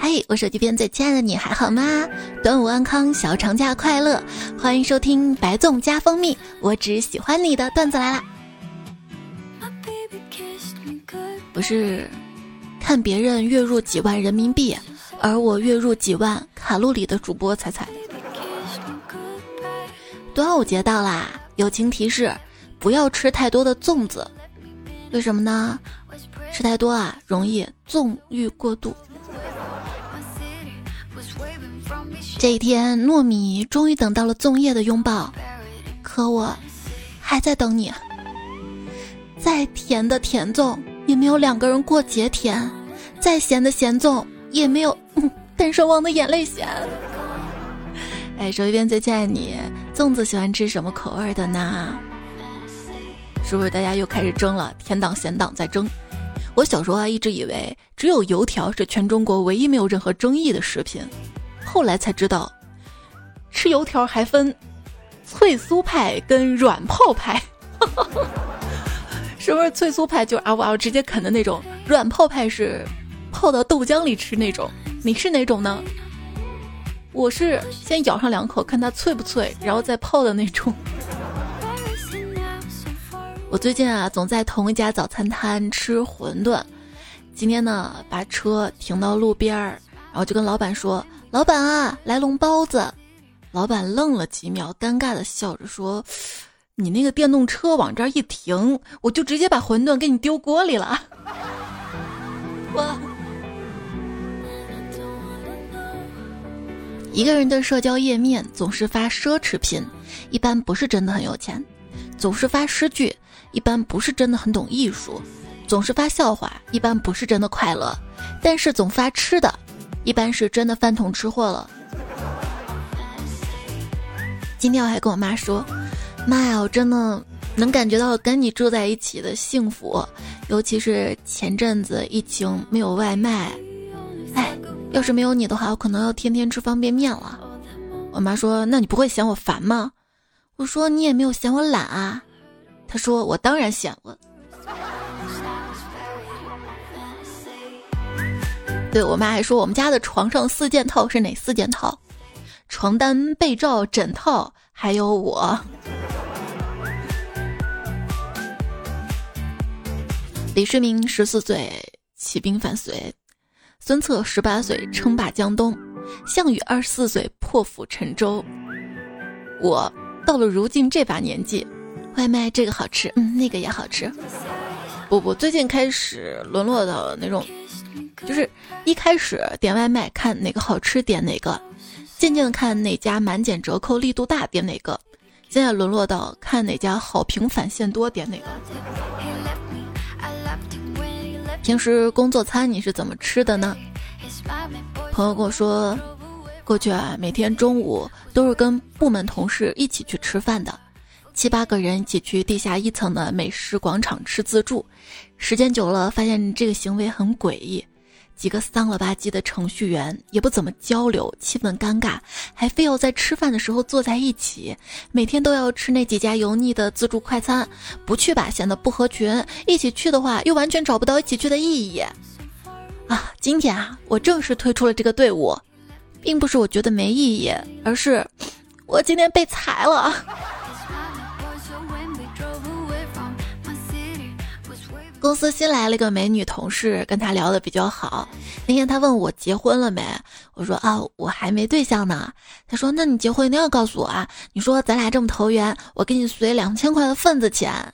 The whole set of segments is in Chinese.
嘿，我手机边最亲爱的你还好吗？端午安康，小长假快乐！欢迎收听白粽加蜂蜜，我只喜欢你的段子来啦。不是看别人月入几万人民币，而我月入几万卡路里的主播彩彩。端午节到啦，友情提示：不要吃太多的粽子。为什么呢？吃太多啊，容易纵欲过度。这一天，糯米终于等到了粽叶的拥抱，可我还在等你。再甜的甜粽也没有两个人过节甜，再咸的咸粽也没有 单身汪的眼泪咸。哎，手一边最亲爱你，粽子喜欢吃什么口味的呢？是不是大家又开始争了？甜党咸党在争。我小时候啊，一直以为只有油条是全中国唯一没有任何争议的食品。后来才知道，吃油条还分脆酥派跟软泡派，是不是脆酥派就啊我要直接啃的那种，软泡派是泡到豆浆里吃那种？你是哪种呢？我是先咬上两口看它脆不脆，然后再泡的那种。我最近啊总在同一家早餐摊吃馄饨，今天呢把车停到路边儿，然后就跟老板说。老板啊，来笼包子。老板愣了几秒，尴尬的笑着说：“你那个电动车往这儿一停，我就直接把馄饨给你丢锅里了。”我一个人的社交页面总是发奢侈品，一般不是真的很有钱；总是发诗句，一般不是真的很懂艺术；总是发笑话，一般不是真的快乐；但是总发吃的。一般是真的饭桶吃货了。今天我还跟我妈说：“妈呀，我真的能感觉到跟你住在一起的幸福，尤其是前阵子疫情没有外卖，哎，要是没有你的话，我可能要天天吃方便面了。”我妈说：“那你不会嫌我烦吗？”我说：“你也没有嫌我懒啊。”她说：“我当然嫌了。”对我妈还说，我们家的床上四件套是哪四件套？床单、被罩、枕套，还有我。李世民十四岁起兵反隋，孙策十八岁称霸江东，项羽二十四岁破釜沉舟。我到了如今这把年纪，外卖这个好吃，嗯，那个也好吃。不不，最近开始沦落到那种。就是一开始点外卖看哪个好吃点哪个，渐渐的看哪家满减折扣力度大点哪个，现在沦落到看哪家好评返现多点哪个。平时工作餐你是怎么吃的呢？朋友跟我说，过去啊每天中午都是跟部门同事一起去吃饭的，七八个人一起去地下一层的美食广场吃自助，时间久了发现这个行为很诡异。几个丧了吧唧的程序员也不怎么交流，气氛尴尬，还非要在吃饭的时候坐在一起。每天都要吃那几家油腻的自助快餐，不去吧显得不合群；一起去的话，又完全找不到一起去的意义。啊，今天啊，我正式退出了这个队伍，并不是我觉得没意义，而是我今天被裁了。公司新来了一个美女同事，跟她聊的比较好。那天她问我结婚了没，我说啊，我还没对象呢。她说，那你结婚一定要告诉我啊。你说咱俩这么投缘，我给你随两千块的份子钱。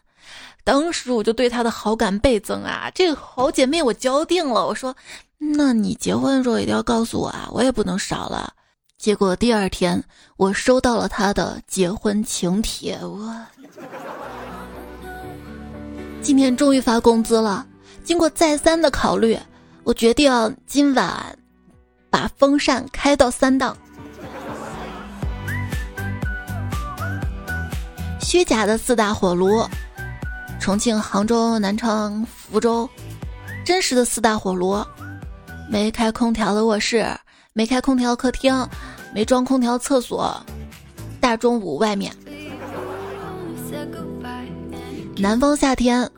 当时我就对她的好感倍增啊，这个好姐妹我交定了。我说，那你结婚的时候一定要告诉我啊，我也不能少了。结果第二天我收到了她的结婚请帖，我。今天终于发工资了，经过再三的考虑，我决定今晚把风扇开到三档。虚假的四大火炉：重庆、杭州、南昌、福州；真实的四大火炉：没开空调的卧室，没开空调客厅，没装空调厕所，大中午外面。南方夏天，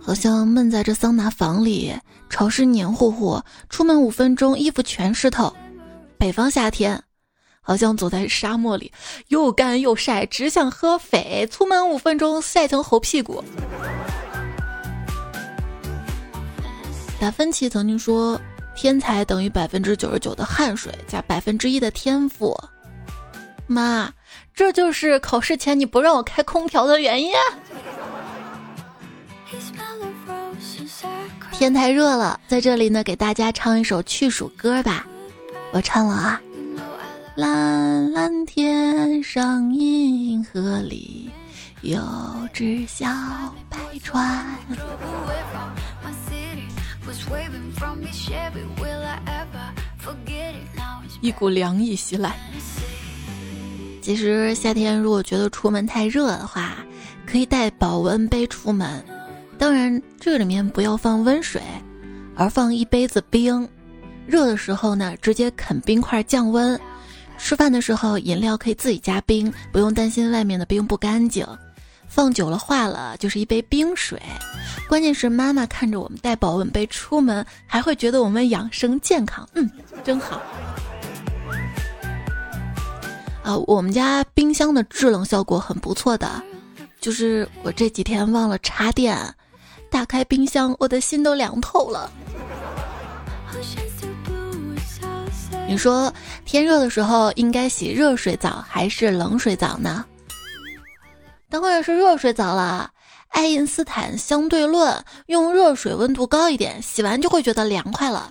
好像闷在这桑拿房里，潮湿黏糊糊，出门五分钟衣服全湿透。北方夏天，好像走在沙漠里，又干又晒，只想喝水。出门五分钟晒成猴屁股。达芬奇曾经说：“天才等于百分之九十九的汗水加百分之一的天赋。”妈，这就是考试前你不让我开空调的原因。天太热了，在这里呢，给大家唱一首去暑歌吧。我唱了啊，蓝蓝天上银河里有只小白船，一股凉意袭来。其实夏天如果觉得出门太热的话，可以带保温杯出门，当然这里面不要放温水，而放一杯子冰。热的时候呢，直接啃冰块降温；吃饭的时候，饮料可以自己加冰，不用担心外面的冰不干净。放久了化了，就是一杯冰水。关键是妈妈看着我们带保温杯出门，还会觉得我们养生健康，嗯，真好。啊，我们家冰箱的制冷效果很不错的，就是我这几天忘了插电，打开冰箱，我的心都凉透了。你说天热的时候应该洗热水澡还是冷水澡呢？当然是热水澡了。爱因斯坦相对论用热水温度高一点，洗完就会觉得凉快了。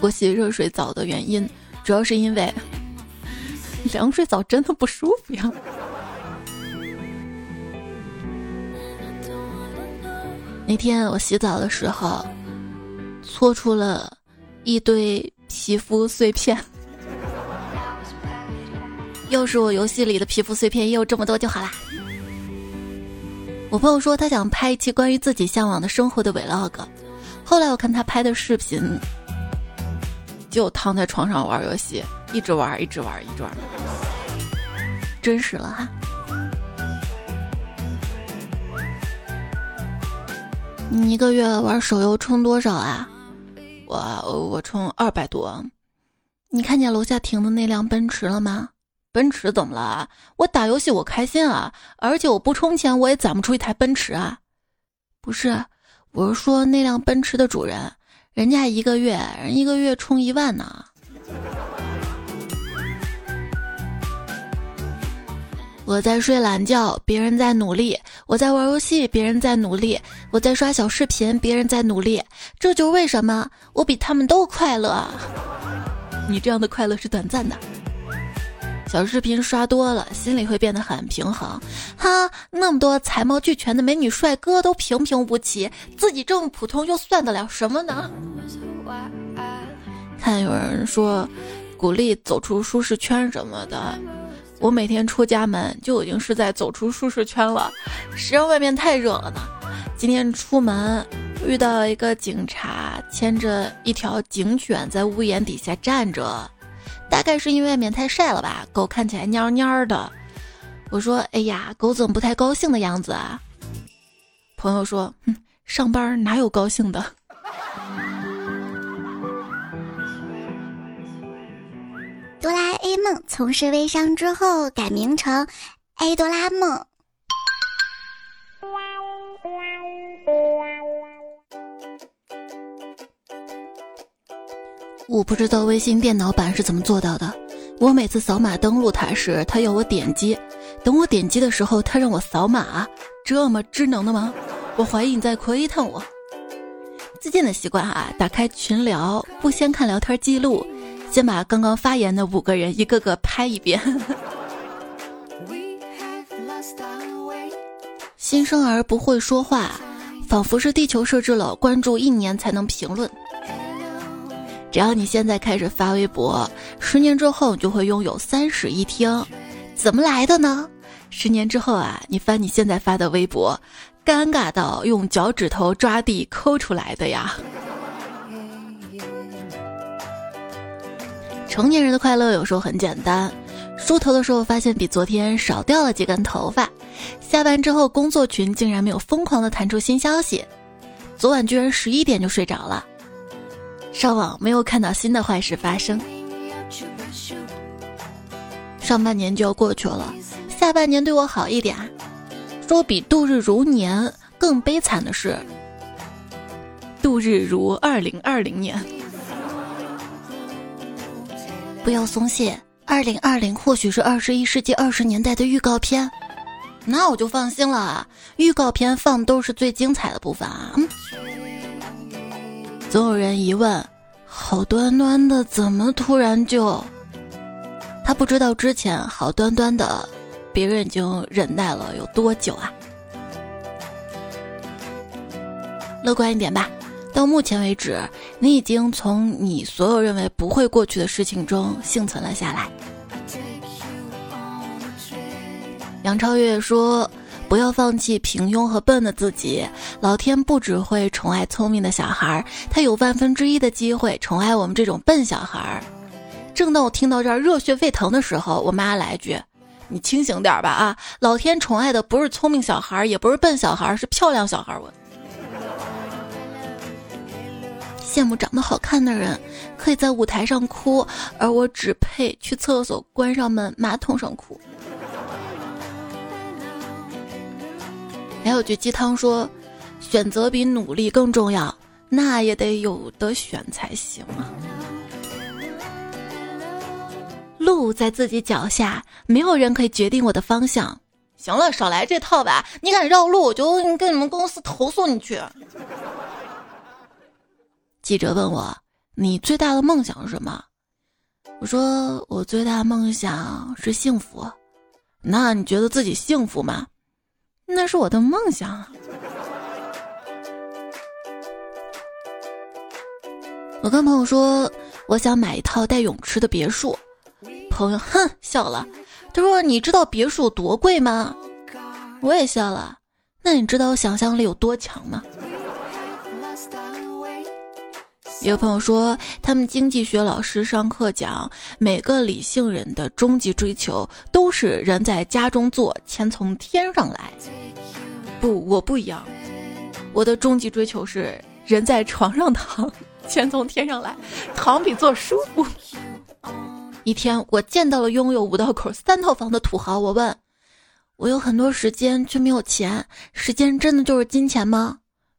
我洗热水澡的原因，主要是因为凉水澡真的不舒服呀。那天我洗澡的时候。搓出了一堆皮肤碎片，要是我游戏里的皮肤碎片也有这么多就好啦。我朋友说他想拍一期关于自己向往的生活的 vlog，后来我看他拍的视频，就躺在床上玩游戏，一直玩，一直玩，一直玩，真实了哈。你一个月玩手游充多少啊？我我充二百多，你看见楼下停的那辆奔驰了吗？奔驰怎么了？我打游戏我开心啊，而且我不充钱我也攒不出一台奔驰啊。不是，我是说那辆奔驰的主人，人家一个月人一个月充一万呢。我在睡懒觉，别人在努力；我在玩游戏，别人在努力；我在刷小视频，别人在努力。这就是为什么我比他们都快乐。你这样的快乐是短暂的。小视频刷多了，心里会变得很平衡。哈，那么多才貌俱全的美女帅哥都平平无奇，自己这么普通又算得了什么呢？看有人说，鼓励走出舒适圈什么的。我每天出家门就已经是在走出舒适圈了，谁让外面太热了呢？今天出门遇到一个警察牵着一条警犬在屋檐底下站着，大概是因为外面太晒了吧，狗看起来蔫蔫的。我说：“哎呀，狗怎么不太高兴的样子啊？”朋友说：“嗯，上班哪有高兴的？”哆啦 A 梦从事微商之后改名成 A 哆啦梦。我不知道微信电脑版是怎么做到的。我每次扫码登录它时，它要我点击；等我点击的时候，它让我扫码。这么智能的吗？我怀疑你在窥探我。最近的习惯啊，打开群聊，不先看聊天记录。先把刚刚发言的五个人一个个拍一遍。新生儿不会说话，仿佛是地球设置了关注一年才能评论。只要你现在开始发微博，十年之后你就会拥有三室一厅。怎么来的呢？十年之后啊，你翻你现在发的微博，尴尬到用脚趾头抓地抠出来的呀。成年人的快乐有时候很简单，梳头的时候发现比昨天少掉了几根头发，下班之后工作群竟然没有疯狂的弹出新消息，昨晚居然十一点就睡着了。上网没有看到新的坏事发生。上半年就要过去了，下半年对我好一点。说比度日如年更悲惨的是，度日如二零二零年。不要松懈，二零二零或许是二十一世纪二十年代的预告片，那我就放心了。预告片放都是最精彩的部分啊。总有人疑问：好端端的怎么突然就……他不知道之前好端端的，别人已经忍耐了有多久啊？乐观一点吧。到目前为止，你已经从你所有认为不会过去的事情中幸存了下来。杨超越说：“不要放弃平庸和笨的自己，老天不只会宠爱聪明的小孩，他有万分之一的机会宠爱我们这种笨小孩。”正当我听到这儿热血沸腾的时候，我妈来一句：“你清醒点吧啊！老天宠爱的不是聪明小孩，也不是笨小孩，是漂亮小孩。”我。羡慕长得好看的人可以在舞台上哭，而我只配去厕所关上门马桶上哭。还有句鸡汤说，选择比努力更重要，那也得有的选才行啊。路在自己脚下，没有人可以决定我的方向。行了，少来这套吧！你敢绕路，我就跟你们公司投诉你去。记者问我：“你最大的梦想是什么？”我说：“我最大的梦想是幸福。”那你觉得自己幸福吗？那是我的梦想。我跟朋友说，我想买一套带泳池的别墅。朋友哼笑了，他说：“你知道别墅多贵吗？”我也笑了。那你知道我想象力有多强吗？有朋友说，他们经济学老师上课讲，每个理性人的终极追求都是人在家中坐，钱从天上来。不，我不一样，我的终极追求是人在床上躺，钱从天上来，躺比坐舒服。一天，我见到了拥有五道口三套房的土豪，我问，我有很多时间却没有钱，时间真的就是金钱吗？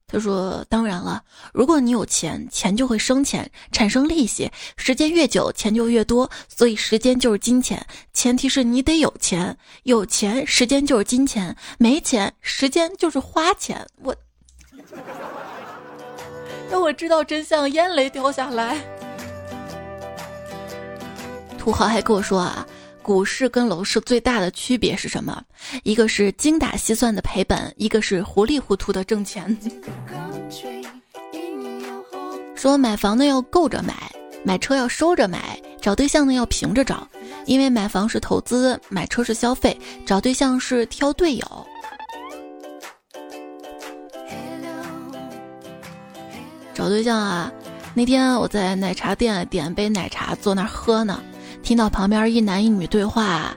他说：“当然了，如果你有钱，钱就会生钱，产生利息。时间越久，钱就越多。所以时间就是金钱，前提是你得有钱。有钱，时间就是金钱；没钱，时间就是花钱。”我，当我知道真相，眼泪掉下来。土豪还跟我说啊。股市跟楼市最大的区别是什么？一个是精打细算的赔本，一个是糊里糊涂的挣钱。说买房呢要够着买，买车要收着买，找对象呢要平着找，因为买房是投资，买车是消费，找对象是挑队友。找对象啊，那天我在奶茶店点杯奶茶，坐那儿喝呢。听到旁边一男一女对话，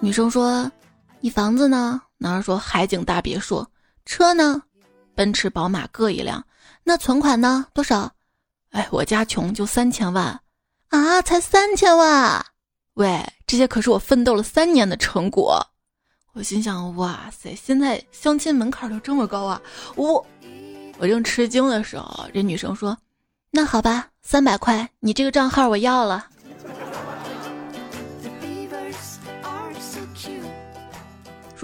女生说：“你房子呢？”男孩说：“海景大别墅。”车呢？奔驰、宝马各一辆。那存款呢？多少？哎，我家穷，就三千万。啊，才三千万！喂，这些可是我奋斗了三年的成果。我心想：哇塞，现在相亲门槛都这么高啊！我，我正吃惊的时候，这女生说：“那好吧，三百块，你这个账号我要了。”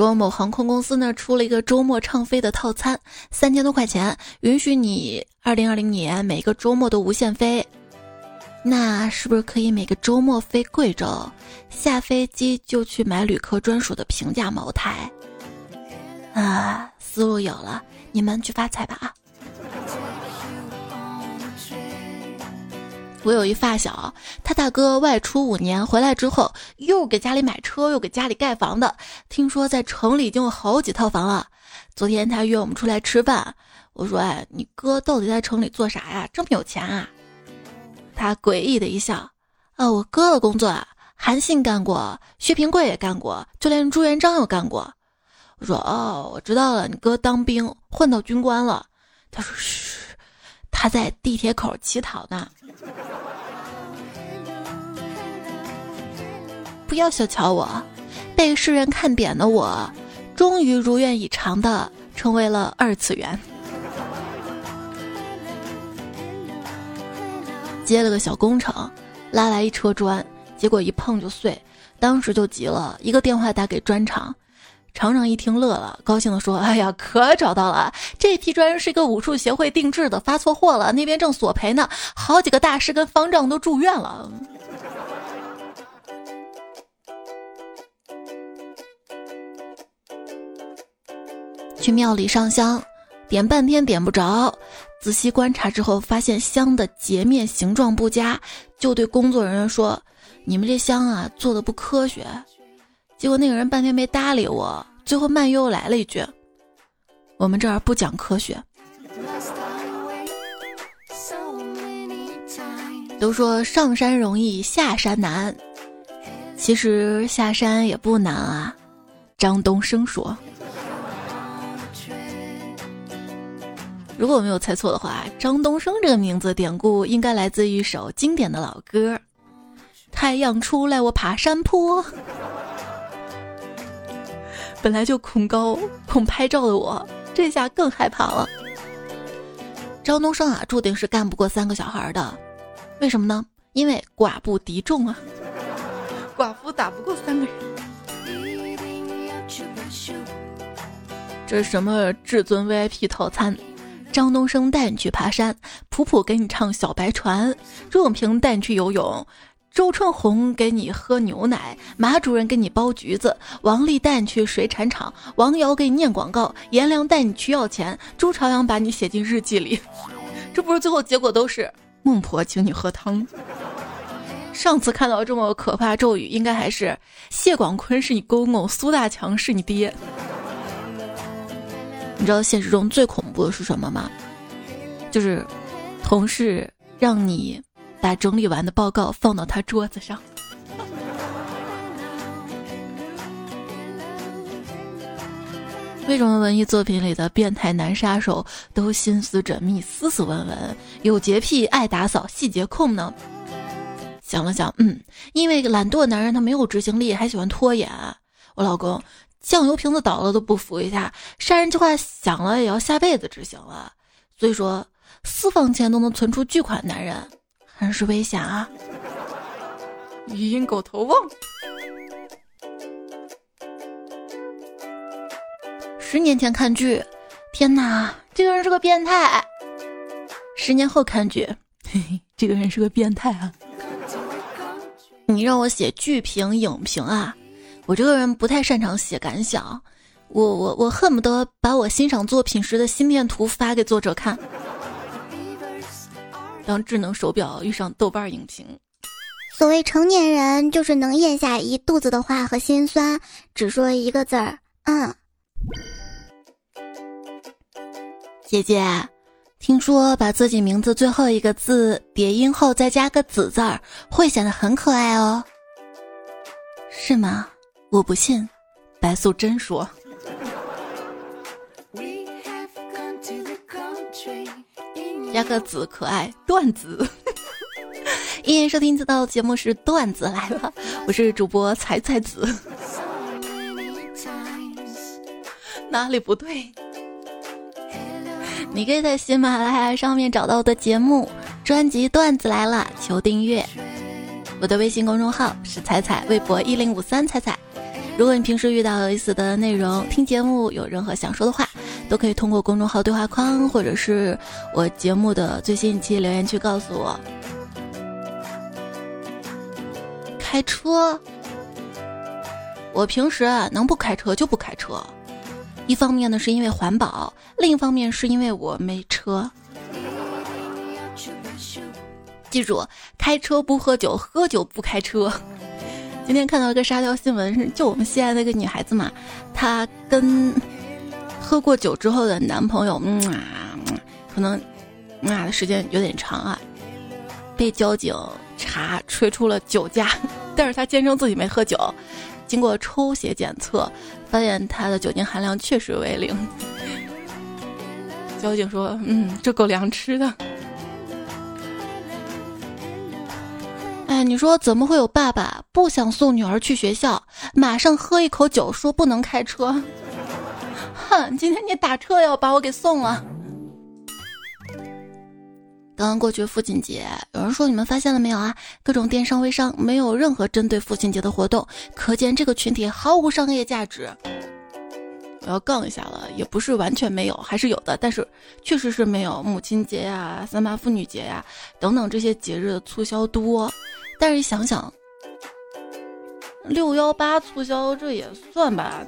说某航空公司呢出了一个周末畅飞的套餐，三千多块钱，允许你二零二零年每个周末都无限飞。那是不是可以每个周末飞贵州，下飞机就去买旅客专属的平价茅台？啊，思路有了，你们去发财吧啊！我有一发小，他大哥外出五年回来之后，又给家里买车，又给家里盖房的。听说在城里已经有好几套房了。昨天他约我们出来吃饭，我说：“哎，你哥到底在城里做啥呀？这么有钱啊？”他诡异的一笑：“啊，我哥的工作啊，韩信干过，薛平贵也干过，就连朱元璋也干过。我说哦，我知道了，你哥当兵混到军官了。他说嘘，他在地铁口乞讨呢。不要小瞧我，被世人看扁的我，终于如愿以偿的成为了二次元。接了个小工程，拉来一车砖，结果一碰就碎，当时就急了，一个电话打给砖厂。厂长一听乐了，高兴地说：“哎呀，可找到了！这批砖是一个武术协会定制的，发错货了，那边正索赔呢。好几个大师跟方丈都住院了。”去庙里上香，点半天点不着，仔细观察之后，发现香的截面形状不佳，就对工作人员说：“你们这香啊，做的不科学。”结果那个人半天没搭理我，最后慢悠悠来了一句：“我们这儿不讲科学。”都说上山容易下山难，其实下山也不难啊。张东升说：“如果我没有猜错的话，张东升这个名字典故应该来自一首经典的老歌，《太阳出来我爬山坡》。”本来就恐高、恐拍照的我，这下更害怕了。张东升啊，注定是干不过三个小孩的，为什么呢？因为寡不敌众啊，寡妇打不过三个人。这是什么至尊 VIP 套餐？张东升带你去爬山，普普给你唱小白船，周永平带你去游泳。周春红给你喝牛奶，马主任给你剥橘子，王丽带你去水产厂，王瑶给你念广告，颜良带你去要钱，朱朝阳把你写进日记里。这不是最后结果都是孟婆请你喝汤。上次看到这么可怕咒语，应该还是谢广坤是你公公，苏大强是你爹。你知道现实中最恐怖的是什么吗？就是同事让你。把整理完的报告放到他桌子上。为什么文艺作品里的变态男杀手都心思缜密、斯斯文文，有洁癖、爱打扫、细节控呢？想了想，嗯，因为懒惰男人他没有执行力，还喜欢拖延。我老公酱油瓶子倒了都不扶一下，杀人计划想了也要下辈子执行了。所以说，私房钱都能存出巨款，男人。真是危险啊！语音狗头瓮。十年前看剧，天哪，这个人是个变态。十年后看剧，嘿嘿，这个人是个变态啊。你让我写剧评、影评啊，我这个人不太擅长写感想，我我我恨不得把我欣赏作品时的心电图发给作者看。当智能手表遇上豆瓣影评，所谓成年人就是能咽下一肚子的话和心酸，只说一个字儿，嗯。姐姐，听说把自己名字最后一个字叠音后再加个子字儿，会显得很可爱哦。是吗？我不信。白素贞说。加个子可爱段子，欢迎收听这道节目是段子来了，我是主播彩彩子，哪里不对？你可以在喜马拉雅上面找到我的节目专辑《段子来了》，求订阅。我的微信公众号是彩彩，微博一零五三彩彩。如果你平时遇到有意思的内容，听节目有任何想说的话，都可以通过公众号对话框，或者是我节目的最新一期留言区告诉我。开车，我平时啊能不开车就不开车，一方面呢是因为环保，另一方面是因为我没车。记住，开车不喝酒，喝酒不开车。今天看到一个沙雕新闻，是就我们西安那个女孩子嘛，她跟喝过酒之后的男朋友，嗯啊，可能啊的时间有点长啊，被交警查吹出了酒驾。但是他坚称自己没喝酒。经过抽血检测，发现他的酒精含量确实为零。交警说：“嗯，这够凉吃的。”哎，你说怎么会有爸爸不想送女儿去学校，马上喝一口酒说不能开车？今天你打车要把我给送了。刚刚过去父亲节，有人说你们发现了没有啊？各种电商微商没有任何针对父亲节的活动，可见这个群体毫无商业价值。我要杠一下了，也不是完全没有，还是有的，但是确实是没有母亲节呀、三八妇女节呀等等这些节日的促销多。但是想想，六幺八促销这也算吧，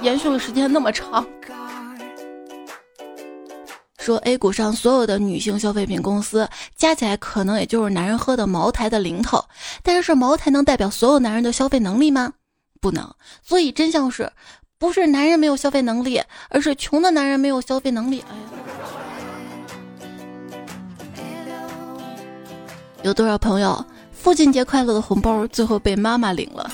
延续了时间那么长。说 A 股上所有的女性消费品公司加起来，可能也就是男人喝的茅台的零头。但是茅台能代表所有男人的消费能力吗？不能。所以真相是，不是男人没有消费能力，而是穷的男人没有消费能力。哎呀，有多少朋友父亲节快乐的红包最后被妈妈领了？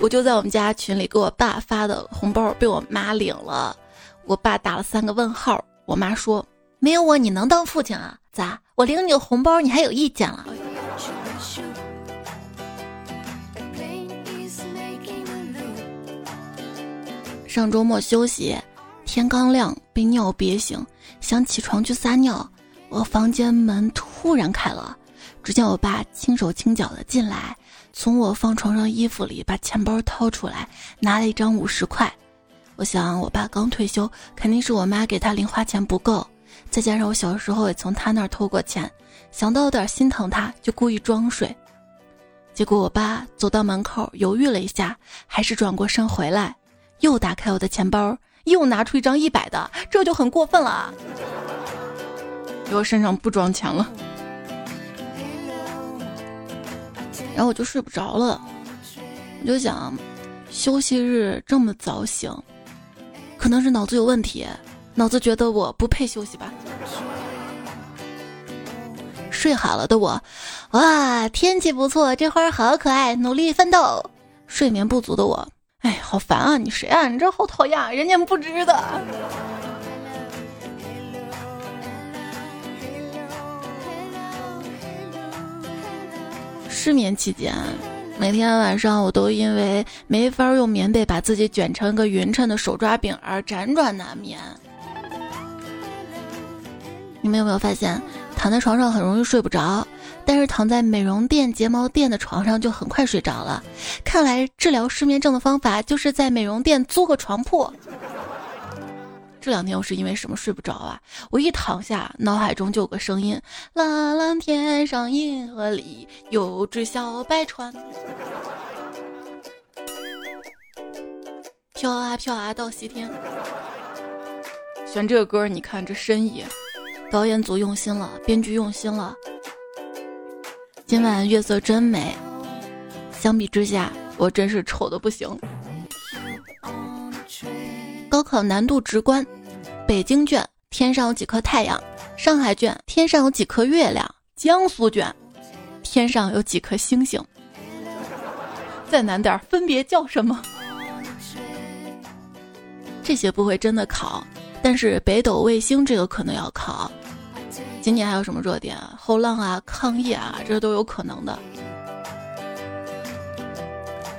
我就在我们家群里给我爸发的红包被我妈领了，我爸打了三个问号。我妈说：“没有我你能当父亲啊？咋？我领你个红包你还有意见了？” 上周末休息，天刚亮被尿憋醒，想起床去撒尿，我房间门突然开了，只见我爸轻手轻脚的进来，从我放床上衣服里把钱包掏出来，拿了一张五十块。我想，我爸刚退休，肯定是我妈给他零花钱不够，再加上我小时候也从他那儿偷过钱，想到有点心疼他，就故意装睡。结果我爸走到门口犹豫了一下，还是转过身回来，又打开我的钱包，又拿出一张一百的，这就很过分了。我身上不装钱了，然后我就睡不着了，我就想，休息日这么早醒。可能是脑子有问题，脑子觉得我不配休息吧。睡好了的我，哇，天气不错，这花好可爱，努力奋斗。睡眠不足的我，哎，好烦啊！你谁啊？你这好讨厌，人家不知道。失眠期间。每天晚上，我都因为没法用棉被把自己卷成个匀称的手抓饼而辗转难眠。你们有没有发现，躺在床上很容易睡不着，但是躺在美容店、睫毛店的床上就很快睡着了？看来治疗失眠症的方法就是在美容店租个床铺。这两天我是因为什么睡不着啊？我一躺下，脑海中就有个声音：蓝蓝天上银河里有只小白船，飘啊飘啊到西天。选这个歌，你看这深意，导演组用心了，编剧用心了。今晚月色真美，相比之下，我真是丑的不行。高考难度直观。北京卷天上有几颗太阳，上海卷天上有几颗月亮，江苏卷天上有几颗星星。再难点，分别叫什么？这些不会真的考，但是北斗卫星这个可能要考。今年还有什么热点？后浪啊，抗议啊，这都有可能的。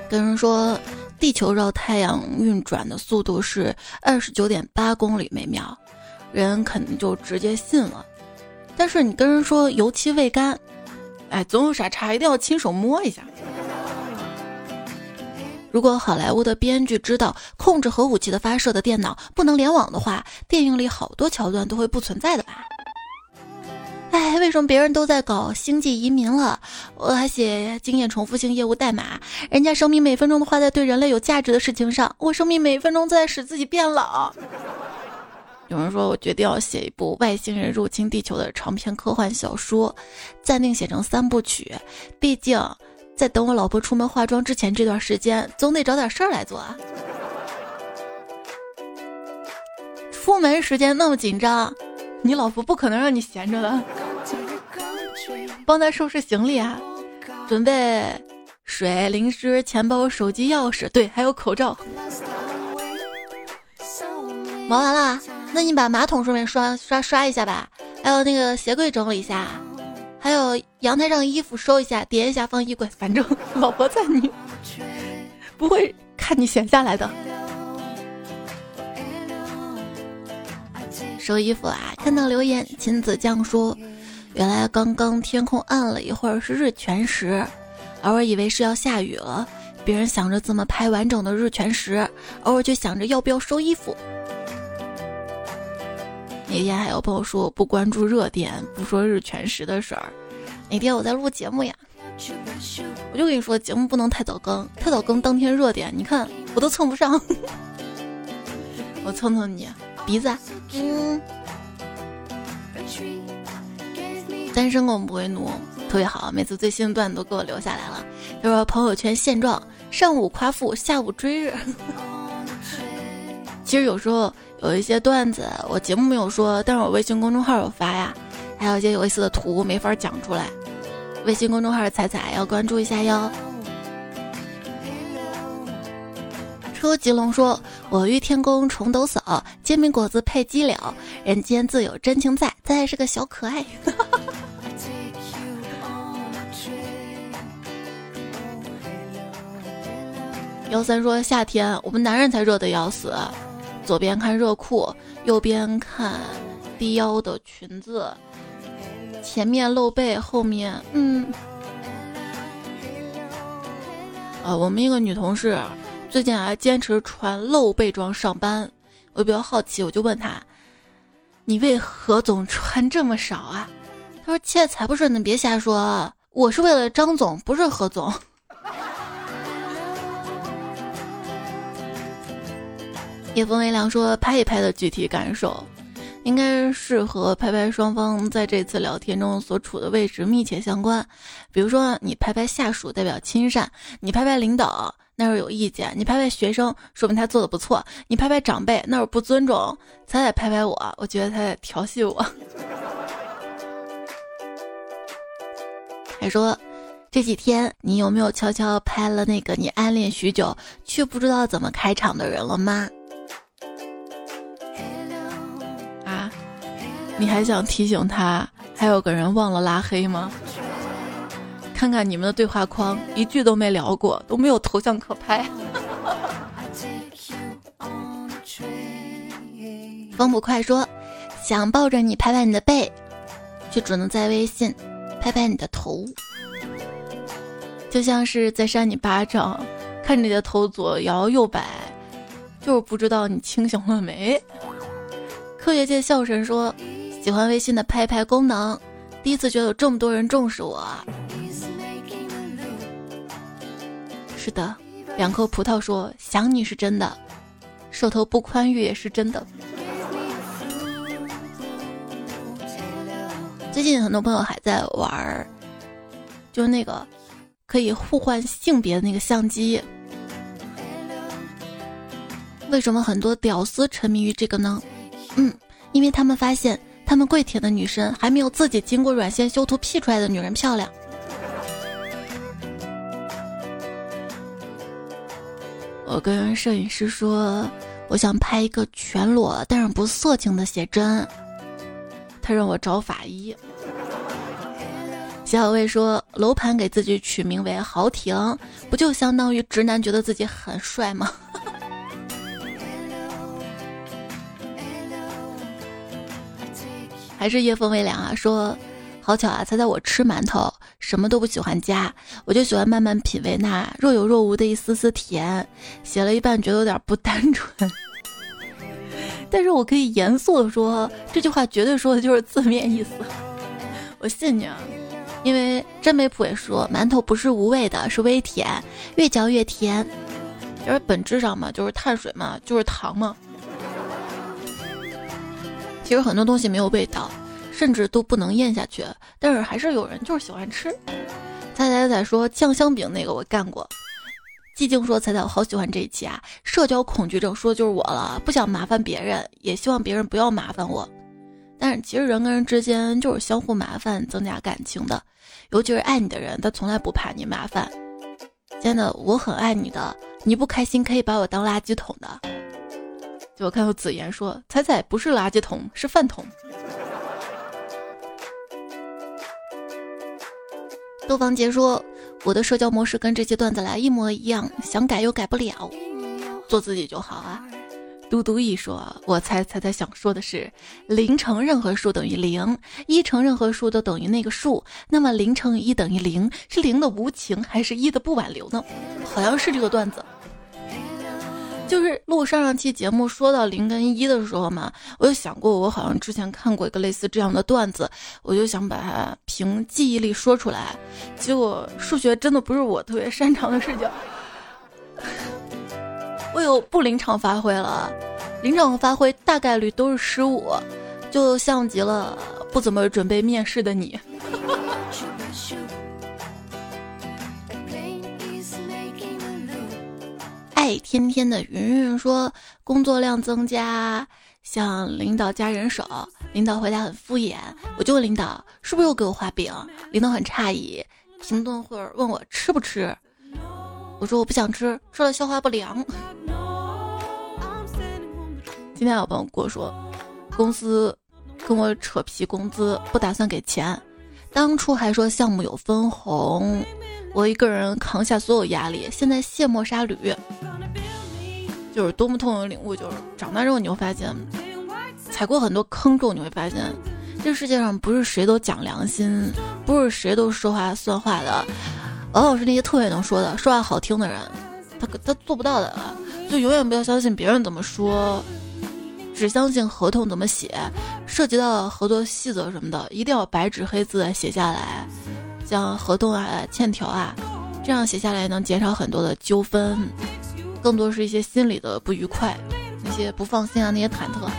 跟人说。地球绕太阳运转的速度是二十九点八公里每秒，人肯定就直接信了。但是你跟人说油漆未干，哎，总有傻叉一定要亲手摸一下。如果好莱坞的编剧知道控制核武器的发射的电脑不能联网的话，电影里好多桥段都会不存在的吧？哎，为什么别人都在搞星际移民了，我还写经验重复性业务代码？人家生命每分钟都花在对人类有价值的事情上，我生命每分钟都在使自己变老。有人说我决定要写一部外星人入侵地球的长篇科幻小说，暂定写成三部曲。毕竟，在等我老婆出门化妆之前这段时间，总得找点事儿来做啊。出门时间那么紧张。你老婆不可能让你闲着的，帮他收拾行李啊，准备水、零食、钱包、手机、钥匙，对，还有口罩。忙完了，那你把马桶顺便刷刷刷一下吧，还有那个鞋柜整理一下，还有阳台上衣服收一下，叠一下放衣柜。反正 老婆在你不会看你闲下来的。收衣服啊！看到留言，秦子酱说：“原来刚刚天空暗了一会儿是日全食，偶尔以为是要下雨了。别人想着怎么拍完整的日全食，偶尔却想着要不要收衣服。”那天还有朋友说我不关注热点，不说日全食的事儿。那天我在录节目呀，我就跟你说节目不能太早更，太早更当天热点，你看我都蹭不上。我蹭蹭你。鼻子，嗯，单身狗不会怒，特别好，每次最新的段子都给我留下来了。他说朋友圈现状：上午夸父，下午追日。其实有时候有一些段子，我节目没有说，但是我微信公众号有发呀，还有一些有意思的图没法讲出来。微信公众号彩彩要关注一下哟。车吉龙说：“我欲天公重抖擞，煎饼果子配鸡柳，人间自有真情在。”再是个小可爱。幺三说：“夏天我们男人才热的要死，左边看热裤，右边看低腰的裙子，前面露背，后面嗯，啊，我们一个女同事。”最近还，坚持穿露背装上班，我比较好奇，我就问他：“你为何总穿这么少啊？”他说：“切，才不是呢，别瞎说，我是为了张总，不是何总。”夜风微凉说：“拍一拍的具体感受，应该是和拍拍双方在这次聊天中所处的位置密切相关。比如说，你拍拍下属代表亲善，你拍拍领导。”那是有意见，你拍拍学生，说明他做的不错；你拍拍长辈，那是不尊重。彩彩拍拍我，我觉得他在调戏我。还说这几天你有没有悄悄拍了那个你暗恋许久却不知道怎么开场的人了吗？啊，你还想提醒他还有个人忘了拉黑吗？看看你们的对话框，一句都没聊过，都没有头像可拍。风不快说，想抱着你拍拍你的背，却只能在微信拍拍你的头，就像是在扇你巴掌，看着你的头左摇右摆，就是不知道你清醒了没。科学界笑神说，喜欢微信的拍拍功能，第一次觉得有这么多人重视我。是的，两颗葡萄说想你是真的，手头不宽裕也是真的。最近很多朋友还在玩，就那个可以互换性别的那个相机。为什么很多屌丝沉迷于这个呢？嗯，因为他们发现，他们跪舔的女生还没有自己经过软件修图 P 出来的女人漂亮。我跟摄影师说，我想拍一个全裸但是不色情的写真。他让我找法医。小薇说，楼盘给自己取名为豪庭，不就相当于直男觉得自己很帅吗？还是夜风微凉啊？说。好巧啊！猜猜我吃馒头，什么都不喜欢加，我就喜欢慢慢品味那若有若无的一丝丝甜。写了一半，觉得有点不单纯。但是我可以严肃的说，这句话绝对说的就是字面意思。我信你啊，因为真没谱也说，馒头不是无味的，是微甜，越嚼越甜。因为本质上嘛，就是碳水嘛，就是糖嘛。其实很多东西没有味道。甚至都不能咽下去，但是还是有人就是喜欢吃。彩彩彩说酱香饼那个我干过。寂静说彩彩我好喜欢这一期啊，社交恐惧症说的就是我了，不想麻烦别人，也希望别人不要麻烦我。但是其实人跟人之间就是相互麻烦增加感情的，尤其是爱你的人，他从来不怕你麻烦。真的，我很爱你的，你不开心可以把我当垃圾桶的。结果看到子言说：“彩彩不是垃圾桶，是饭桶。”杜芳杰说：“我的社交模式跟这些段子来一模一样，想改又改不了，做自己就好啊。”嘟嘟一说：“我猜猜猜想说的是，零乘任何数等于零，一乘任何数都等于那个数。那么零乘以一等于零，是零的无情还是一的不挽留呢？好像是这个段子。就是录上上期节目说到零跟一的时候嘛，我就想过，我好像之前看过一个类似这样的段子，我就想把它凭记忆力说出来。结果数学真的不是我特别擅长的事情。”我有不临场发挥了，临场发挥大概率都是失误，就像极了不怎么准备面试的你。爱天天的云云说，工作量增加，向领导加人手，领导回答很敷衍，我就问领导是不是又给我画饼，领导很诧异，停顿会儿问我吃不吃。我说我不想吃，吃了消化不良。今天有朋友跟我说，公司跟我扯皮工资，不打算给钱。当初还说项目有分红，我一个人扛下所有压力。现在卸磨杀驴，就是多么痛的领悟。就是长大之后，你会发现，踩过很多坑之后，你会发现，这世界上不是谁都讲良心，不是谁都说话算话的。往往是那些特别能说的、说话好听的人，他他做不到的，就永远不要相信别人怎么说，只相信合同怎么写，涉及到合作细则什么的，一定要白纸黑字写下来，像合同啊、欠条啊，这样写下来能减少很多的纠纷，更多是一些心理的不愉快，那些不放心啊，那些忐忑。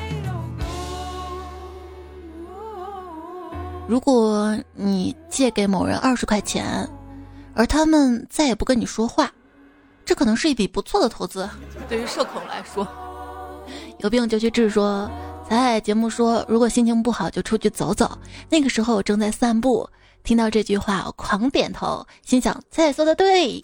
如果你借给某人二十块钱。而他们再也不跟你说话，这可能是一笔不错的投资。对于社恐来说，有病就去治。说，彩彩节目说，如果心情不好就出去走走。那个时候我正在散步，听到这句话我狂点头，心想彩彩说的对。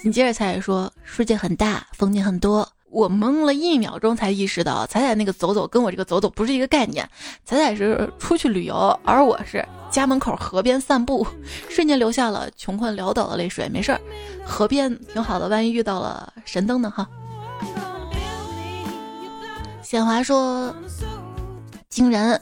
紧接着彩彩说，世界很大，风景很多。我懵了一秒钟，才意识到彩彩那个走走跟我这个走走不是一个概念。彩彩是出去旅游，而我是家门口河边散步，瞬间流下了穷困潦倒的泪水。没事儿，河边挺好的，万一遇到了神灯呢？哈。显华说，惊人。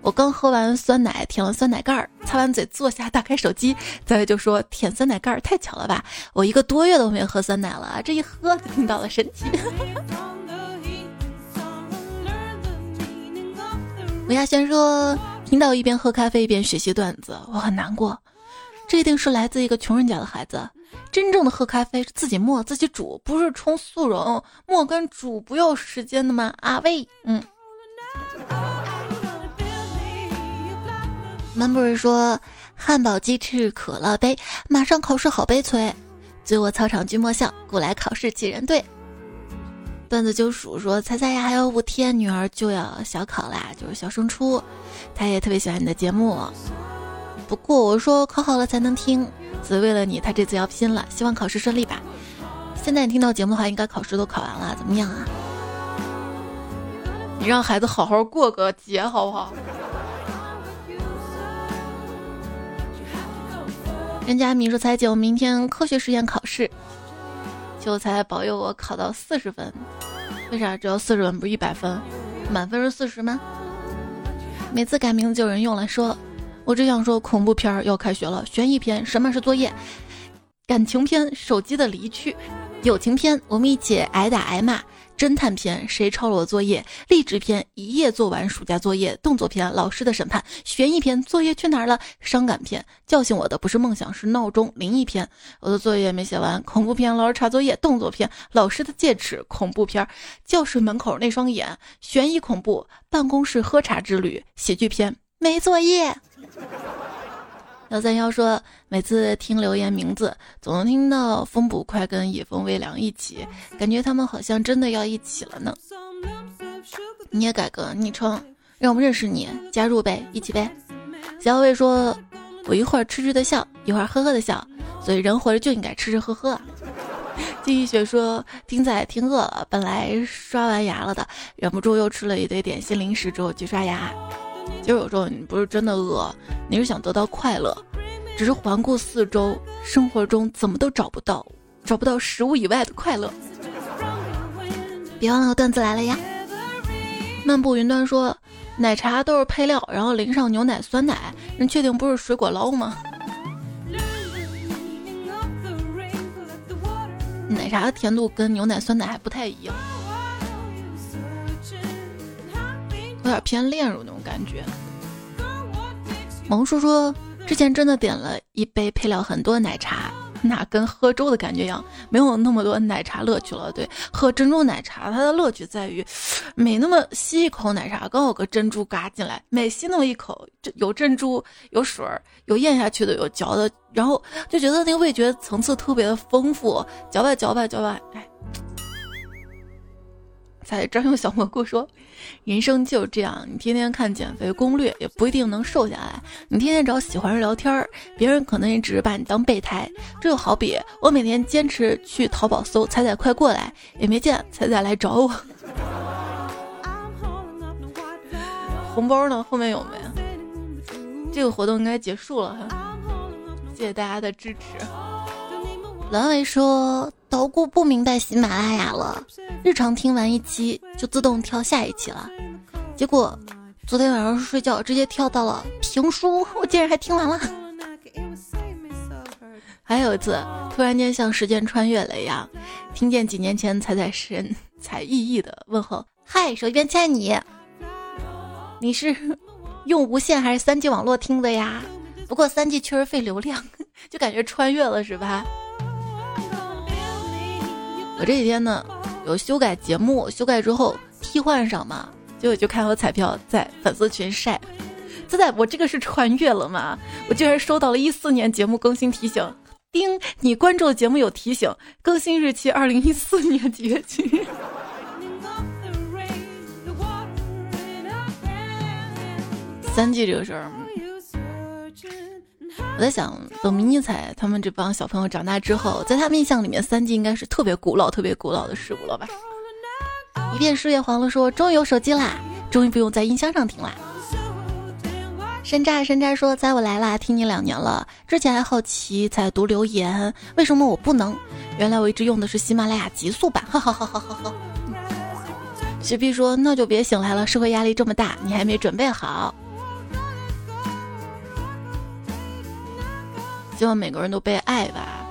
我刚喝完酸奶，舔了酸奶盖儿，擦完嘴坐下，打开手机，再就说舔酸奶盖儿，太巧了吧！我一个多月都没喝酸奶了，这一喝就听到了神奇。吴亚轩说，听到一边喝咖啡一边学习段子，我很难过。这一定是来自一个穷人家的孩子。真正的喝咖啡是自己磨自己煮，不是冲速溶。磨跟煮不要时间的吗？阿威，嗯。门不是说汉堡鸡翅可乐杯，马上考试好悲催。醉卧操场君莫笑，故来考试几人对。段子就数说猜猜呀，还有五天女儿就要小考啦，就是小升初。他也特别喜欢你的节目，不过我说考好了才能听，只为了你，他这次要拼了，希望考试顺利吧。现在你听到节目的话，应该考试都考完了，怎么样啊？你让孩子好好过个节好不好？人家米说：“彩姐，我明天科学实验考试，求财保佑我考到四十分。为啥只要四十分，不是一百分？满分是四十吗？每次改名字就有人用来说，我只想说恐怖片要开学了，悬疑片什么是作业，感情片手机的离去，友情片我们一起挨打挨骂。”侦探片，谁抄了我作业？励志片，一夜做完暑假作业。动作片，老师的审判。悬疑片，作业去哪儿了？伤感片，叫醒我的不是梦想，是闹钟。灵异片，我的作业没写完。恐怖片，老师查作业。动作片，老师的戒尺。恐怖片，教室门口那双眼。悬疑恐怖，办公室喝茶之旅。喜剧片，没作业。幺三幺说，每次听留言名字，总能听到风捕快跟野风微凉一起，感觉他们好像真的要一起了呢。你也改个昵称，让我们认识你，加入呗，一起呗。小魏说，我一会儿痴痴的笑，一会儿呵呵的笑，所以人活着就应该吃吃喝喝。经济学说听仔听饿了，本来刷完牙了的，忍不住又吃了一堆点心零食之后去刷牙。其实有时候你不是真的饿，你是想得到快乐，只是环顾四周，生活中怎么都找不到，找不到食物以外的快乐。别忘了段子来了呀！漫步云端说，奶茶都是配料，然后淋上牛奶酸奶，能确定不是水果捞吗？奶茶的甜度跟牛奶酸奶还不太一样，有点偏炼乳那种感觉。萌叔说，之前真的点了一杯配料很多的奶茶。那跟喝粥的感觉一样，没有那么多奶茶乐趣了。对，喝珍珠奶茶，它的乐趣在于，每那么吸一口奶茶，刚好个珍珠嘎进来，每吸那么一口，有珍珠，有水儿，有咽下去的，有嚼的，然后就觉得那个味觉层次特别的丰富，嚼吧嚼吧嚼吧，哎。在张用小蘑菇说：“人生就这样，你天天看减肥攻略，也不一定能瘦下来。你天天找喜欢人聊天，别人可能也只是把你当备胎。这就好比我每天坚持去淘宝搜‘彩彩快过来’，也没见彩彩来找我。红包呢？后面有没？这个活动应该结束了哈，谢谢大家的支持。”蓝尾说：“捣鼓不明白喜马拉雅了，日常听完一期就自动跳下一期了。结果昨天晚上睡觉直接跳到了评书，我竟然还听完了。还有一次，突然间像时间穿越了一样，听见几年前彩彩神采奕奕的问候：‘嗨，手机边亲爱你，你是用无线还是三 G 网络听的呀？不过三 G 确实费流量，就感觉穿越了，是吧？’”我这几天呢，有修改节目，修改之后替换上嘛，结果就看我彩票在粉丝群晒，自在，我这个是穿越了吗？我居然收到了一四年节目更新提醒，叮，你关注的节目有提醒，更新日期二零一四年几月几？三季这个事儿。我在想，等迷你彩他们这帮小朋友长大之后，在他们印象里面，三 G 应该是特别古老、特别古老的事物了吧？一片树叶黄了说：“终于有手机啦，终于不用在音箱上听啦。”山楂山楂说：“在我来啦，听你两年了，之前还好奇在读留言，为什么我不能？原来我一直用的是喜马拉雅极速版。”哈哈哈哈哈哈。雪碧说：“那就别醒来了，社会压力这么大，你还没准备好。”希望每个人都被爱吧。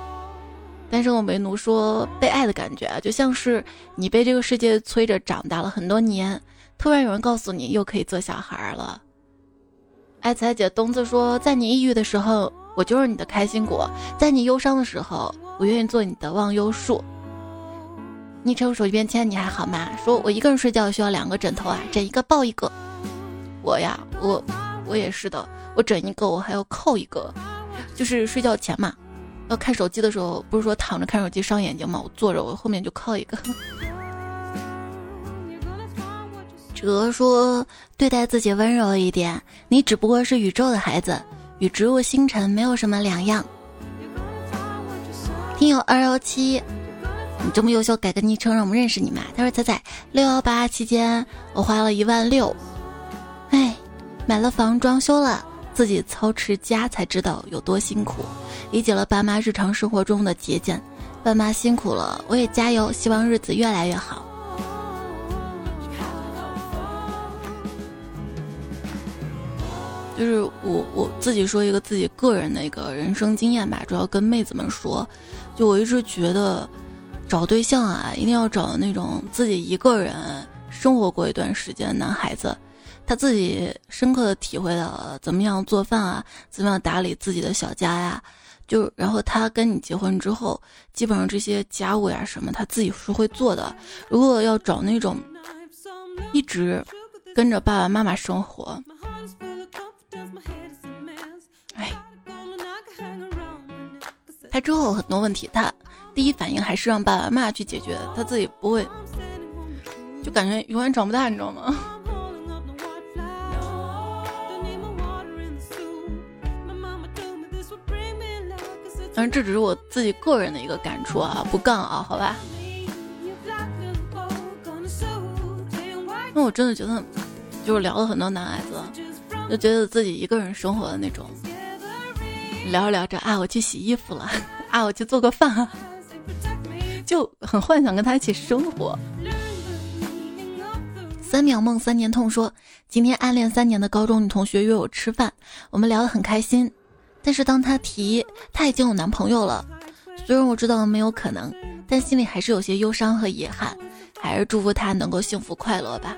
单身狗为奴说，被爱的感觉啊，就像是你被这个世界催着长大了很多年，突然有人告诉你又可以做小孩了。爱彩姐东子说，在你抑郁的时候，我就是你的开心果；在你忧伤的时候，我愿意做你的忘忧树。昵称手机边签，你还好吗？说我一个人睡觉需要两个枕头啊，枕一个抱一个。我呀，我我也是的，我枕一个，我还要扣一个。就是睡觉前嘛，要看手机的时候，不是说躺着看手机伤眼睛吗？我坐着，我后面就靠一个。哲说：“对待自己温柔一点，你只不过是宇宙的孩子，与植物星辰没有什么两样。”听友二幺七，你这么优秀，改个昵称让我们认识你嘛？他说：“仔仔，六幺八期间我花了一万六，哎，买了房，装修了。”自己操持家才知道有多辛苦，理解了爸妈日常生活中的节俭。爸妈辛苦了，我也加油，希望日子越来越好。就是我我自己说一个自己个人的一个人生经验吧，主要跟妹子们说，就我一直觉得，找对象啊，一定要找那种自己一个人生活过一段时间的男孩子。他自己深刻的体会了怎么样做饭啊，怎么样打理自己的小家呀，就然后他跟你结婚之后，基本上这些家务呀什么他自己是会做的。如果要找那种一直跟着爸爸妈妈生活，哎，他之后很多问题，他第一反应还是让爸爸妈妈去解决，他自己不会，就感觉永远长不大，你知道吗？但是这只是我自己个人的一个感触啊，不杠啊，好吧？那我真的觉得，就是聊了很多男孩子，就觉得自己一个人生活的那种，聊着聊着啊，我去洗衣服了，啊，我去做个饭，就很幻想跟他一起生活。三秒梦三年痛说，今天暗恋三年的高中女同学约我吃饭，我们聊得很开心。但是当他提他已经有男朋友了，虽然我知道没有可能，但心里还是有些忧伤和遗憾，还是祝福他能够幸福快乐吧。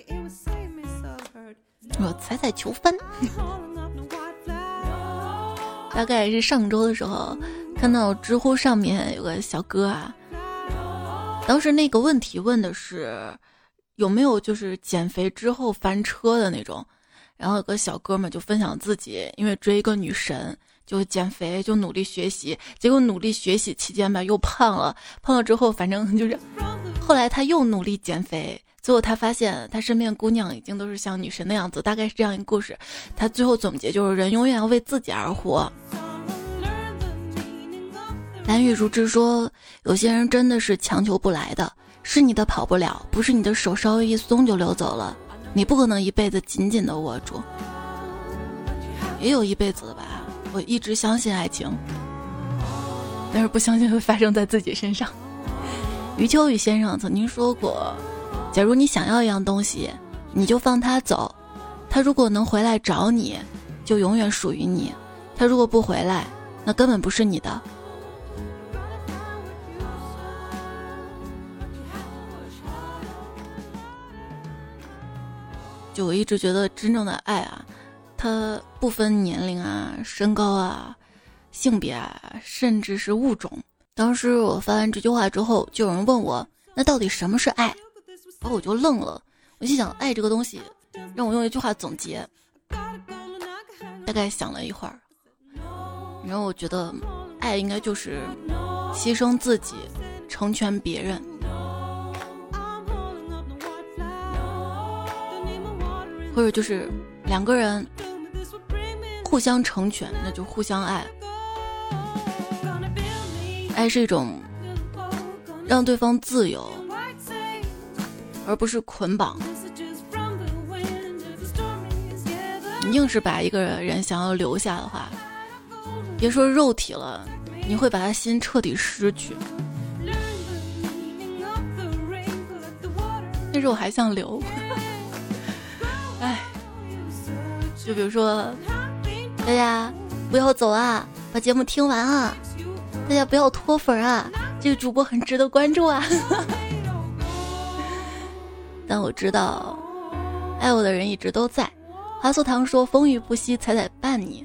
我踩踩球翻。大概是上周的时候，看到知乎上面有个小哥啊，当时那个问题问的是有没有就是减肥之后翻车的那种。然后有个小哥们就分享自己，因为追一个女神，就减肥，就努力学习，结果努力学习期间吧又胖了，胖了之后反正就是，后来他又努力减肥，最后他发现他身边姑娘已经都是像女神那样子，大概是这样一个故事。他最后总结就是人永远要为自己而活。蓝雨如之说，有些人真的是强求不来的，是你的跑不了，不是你的手稍微一松就溜走了。你不可能一辈子紧紧的握住，也有一辈子的吧。我一直相信爱情，但是不相信会发生在自己身上。余秋雨先生曾经说过：“假如你想要一样东西，你就放他走。他如果能回来找你，就永远属于你；他如果不回来，那根本不是你的。”就我一直觉得，真正的爱啊，它不分年龄啊、身高啊、性别啊，甚至是物种。当时我发完这句话之后，就有人问我，那到底什么是爱？然后我就愣了。我心想，爱这个东西，让我用一句话总结。大概想了一会儿，然后我觉得，爱应该就是牺牲自己，成全别人。或者就是两个人互相成全，那就互相爱。爱是一种让对方自由，而不是捆绑。你硬是把一个人想要留下的话，别说肉体了，你会把他心彻底失去。但是我还想留。就比如说，大家不要走啊，把节目听完啊！大家不要脱粉啊，这个主播很值得关注啊！但我知道，爱我的人一直都在。华素堂说：“风雨不息，彩彩伴你。”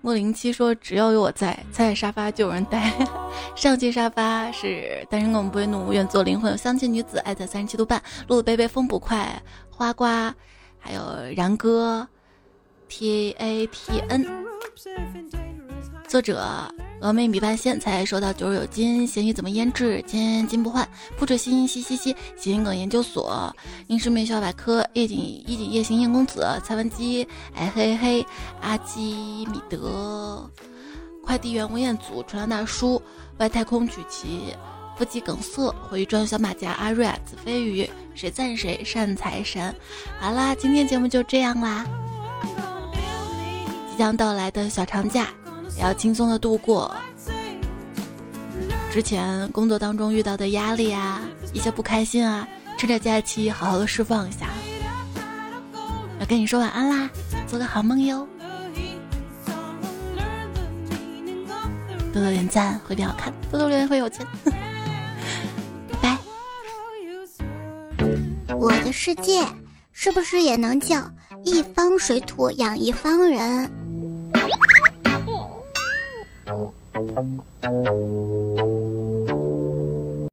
莫零七说：“只要有我在，彩彩沙发就有人待。上期沙发是单身狗不会怒，愿做灵魂有香气女子，爱在三十七度半，路子贝贝风不快，花瓜。”还有然哥，T A T N，作者峨眉米半仙才收到九十九金，咸鱼怎么腌制？千金不换，不止心嘻嘻嘻，谐音梗研究所，英式美小百科，夜景夜景夜行燕公子，蔡文姬，哎嘿嘿，阿基米德，快递员吴彦祖，传达大叔，外太空曲奇。腹肌梗塞，回转小马甲，阿瑞啊，子飞鱼，谁赞谁善财神。好啦，今天节目就这样啦。即将到来的小长假，也要轻松的度过。之前工作当中遇到的压力啊，一些不开心啊，趁着假期好好的释放一下。要跟你说晚安啦，做个好梦哟。多多点赞会变好看，多多留言会有钱。我的世界是不是也能叫一方水土养一方人？